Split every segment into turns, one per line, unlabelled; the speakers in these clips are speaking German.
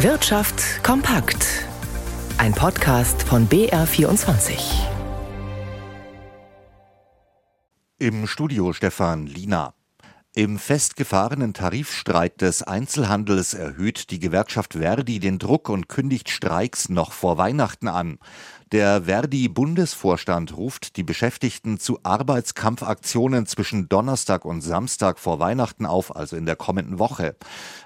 Wirtschaft kompakt. Ein Podcast von BR24.
Im Studio Stefan Lina. Im festgefahrenen Tarifstreit des Einzelhandels erhöht die Gewerkschaft Verdi den Druck und kündigt Streiks noch vor Weihnachten an. Der Verdi-Bundesvorstand ruft die Beschäftigten zu Arbeitskampfaktionen zwischen Donnerstag und Samstag vor Weihnachten auf, also in der kommenden Woche.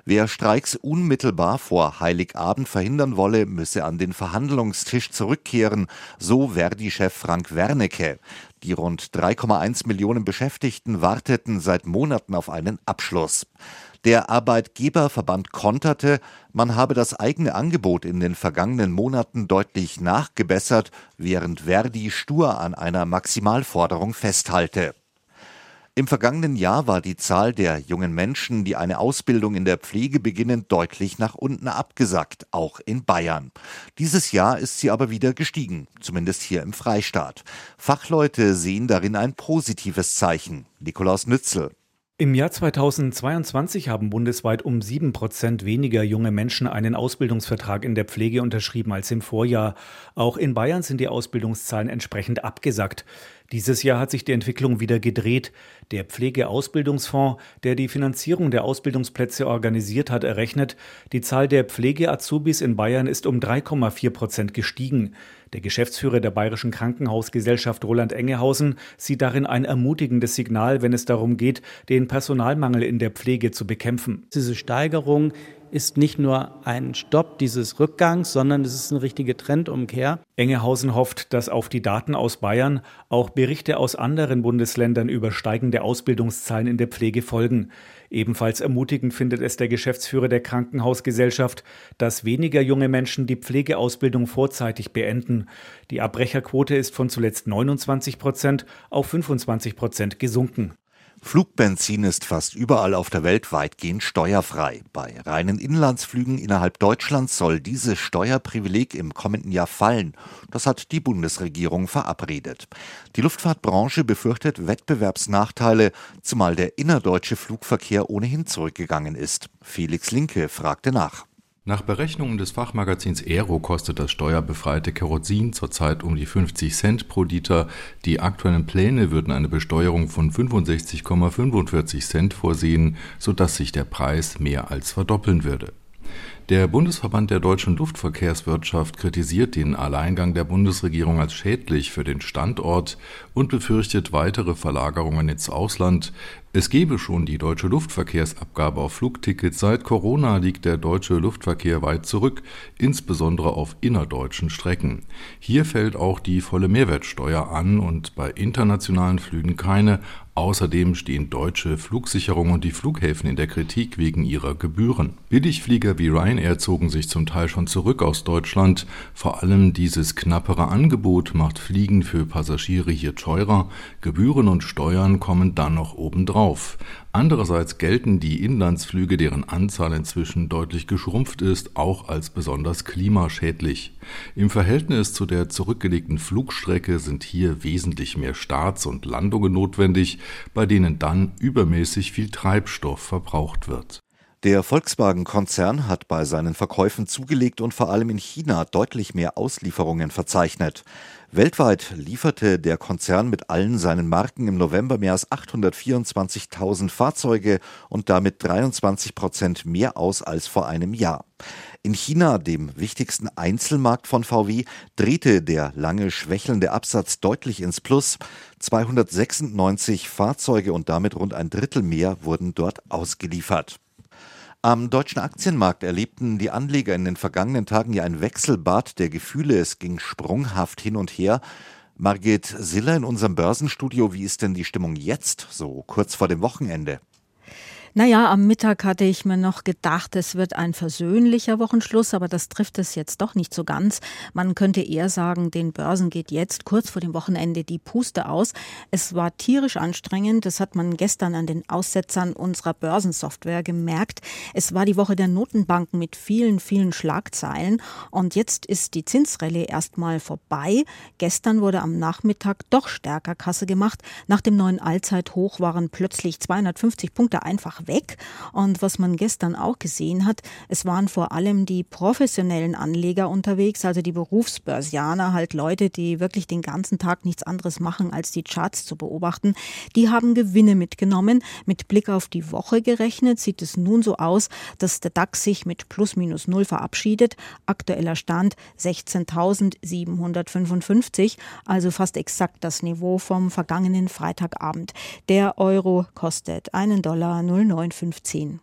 Wer Streiks unmittelbar vor Heiligabend verhindern wolle, müsse an den Verhandlungstisch zurückkehren, so Verdi-Chef Frank Wernecke. Die rund 3,1 Millionen Beschäftigten warteten seit Monaten auf einen Abschluss. Der Arbeitgeberverband konterte, man habe das eigene Angebot in den vergangenen Monaten deutlich nachgebessert, während Verdi stur an einer Maximalforderung festhalte. Im vergangenen Jahr war die Zahl der jungen Menschen, die eine Ausbildung in der Pflege beginnen, deutlich nach unten abgesackt, auch in Bayern. Dieses Jahr ist sie aber wieder gestiegen, zumindest hier im Freistaat. Fachleute sehen darin ein positives Zeichen. Nikolaus Nützel.
Im Jahr 2022 haben bundesweit um sieben Prozent weniger junge Menschen einen Ausbildungsvertrag in der Pflege unterschrieben als im Vorjahr. Auch in Bayern sind die Ausbildungszahlen entsprechend abgesackt. Dieses Jahr hat sich die Entwicklung wieder gedreht. Der Pflegeausbildungsfonds, der die Finanzierung der Ausbildungsplätze organisiert hat, errechnet, die Zahl der Pflegeazubis in Bayern ist um 3,4 Prozent gestiegen. Der Geschäftsführer der Bayerischen Krankenhausgesellschaft Roland Engehausen sieht darin ein ermutigendes Signal, wenn es darum geht, den Personalmangel in der Pflege zu bekämpfen.
Diese Steigerung ist nicht nur ein Stopp dieses Rückgangs, sondern es ist eine richtige Trendumkehr.
Engehausen hofft, dass auf die Daten aus Bayern auch Berichte aus anderen Bundesländern über steigende Ausbildungszahlen in der Pflege folgen. Ebenfalls ermutigend findet es der Geschäftsführer der Krankenhausgesellschaft, dass weniger junge Menschen die Pflegeausbildung vorzeitig beenden. Die Abbrecherquote ist von zuletzt 29 Prozent auf 25 Prozent gesunken.
Flugbenzin ist fast überall auf der Welt weitgehend steuerfrei. Bei reinen Inlandsflügen innerhalb Deutschlands soll dieses Steuerprivileg im kommenden Jahr fallen. Das hat die Bundesregierung verabredet. Die Luftfahrtbranche befürchtet Wettbewerbsnachteile, zumal der innerdeutsche Flugverkehr ohnehin zurückgegangen ist. Felix Linke fragte nach.
Nach Berechnungen des Fachmagazins Aero kostet das steuerbefreite Kerosin zurzeit um die 50 Cent pro Liter. Die aktuellen Pläne würden eine Besteuerung von 65,45 Cent vorsehen, sodass sich der Preis mehr als verdoppeln würde. Der Bundesverband der deutschen Luftverkehrswirtschaft kritisiert den Alleingang der Bundesregierung als schädlich für den Standort und befürchtet weitere Verlagerungen ins Ausland. Es gebe schon die deutsche Luftverkehrsabgabe auf Flugtickets. Seit Corona liegt der deutsche Luftverkehr weit zurück, insbesondere auf innerdeutschen Strecken. Hier fällt auch die volle Mehrwertsteuer an und bei internationalen Flügen keine. Außerdem stehen deutsche Flugsicherung und die Flughäfen in der Kritik wegen ihrer Gebühren. Billigflieger wie Ryanair zogen sich zum Teil schon zurück aus Deutschland. Vor allem dieses knappere Angebot macht Fliegen für Passagiere hier teurer. Gebühren und Steuern kommen dann noch obendrauf auf. Andererseits gelten die Inlandsflüge, deren Anzahl inzwischen deutlich geschrumpft ist, auch als besonders klimaschädlich. Im Verhältnis zu der zurückgelegten Flugstrecke sind hier wesentlich mehr Starts und Landungen notwendig, bei denen dann übermäßig viel Treibstoff verbraucht wird.
Der Volkswagen-Konzern hat bei seinen Verkäufen zugelegt und vor allem in China deutlich mehr Auslieferungen verzeichnet. Weltweit lieferte der Konzern mit allen seinen Marken im November mehr als 824.000 Fahrzeuge und damit 23 Prozent mehr aus als vor einem Jahr. In China, dem wichtigsten Einzelmarkt von VW, drehte der lange schwächelnde Absatz deutlich ins Plus. 296 Fahrzeuge und damit rund ein Drittel mehr wurden dort ausgeliefert. Am deutschen Aktienmarkt erlebten die Anleger in den vergangenen Tagen ja ein Wechselbad der Gefühle. Es ging sprunghaft hin und her. Margit Siller in unserem Börsenstudio, wie ist denn die Stimmung jetzt, so kurz vor dem Wochenende?
Naja, am Mittag hatte ich mir noch gedacht, es wird ein versöhnlicher Wochenschluss, aber das trifft es jetzt doch nicht so ganz. Man könnte eher sagen, den Börsen geht jetzt kurz vor dem Wochenende die Puste aus. Es war tierisch anstrengend, das hat man gestern an den Aussetzern unserer Börsensoftware gemerkt. Es war die Woche der Notenbanken mit vielen, vielen Schlagzeilen und jetzt ist die Zinsrallye erstmal vorbei. Gestern wurde am Nachmittag doch stärker Kasse gemacht. Nach dem neuen Allzeithoch waren plötzlich 250 Punkte einfach weg. Und was man gestern auch gesehen hat, es waren vor allem die professionellen Anleger unterwegs, also die Berufsbörsianer, halt Leute, die wirklich den ganzen Tag nichts anderes machen, als die Charts zu beobachten. Die haben Gewinne mitgenommen. Mit Blick auf die Woche gerechnet sieht es nun so aus, dass der DAX sich mit plus minus null verabschiedet. Aktueller Stand 16.755, also fast exakt das Niveau vom vergangenen Freitagabend. Der Euro kostet einen Dollar 0,915.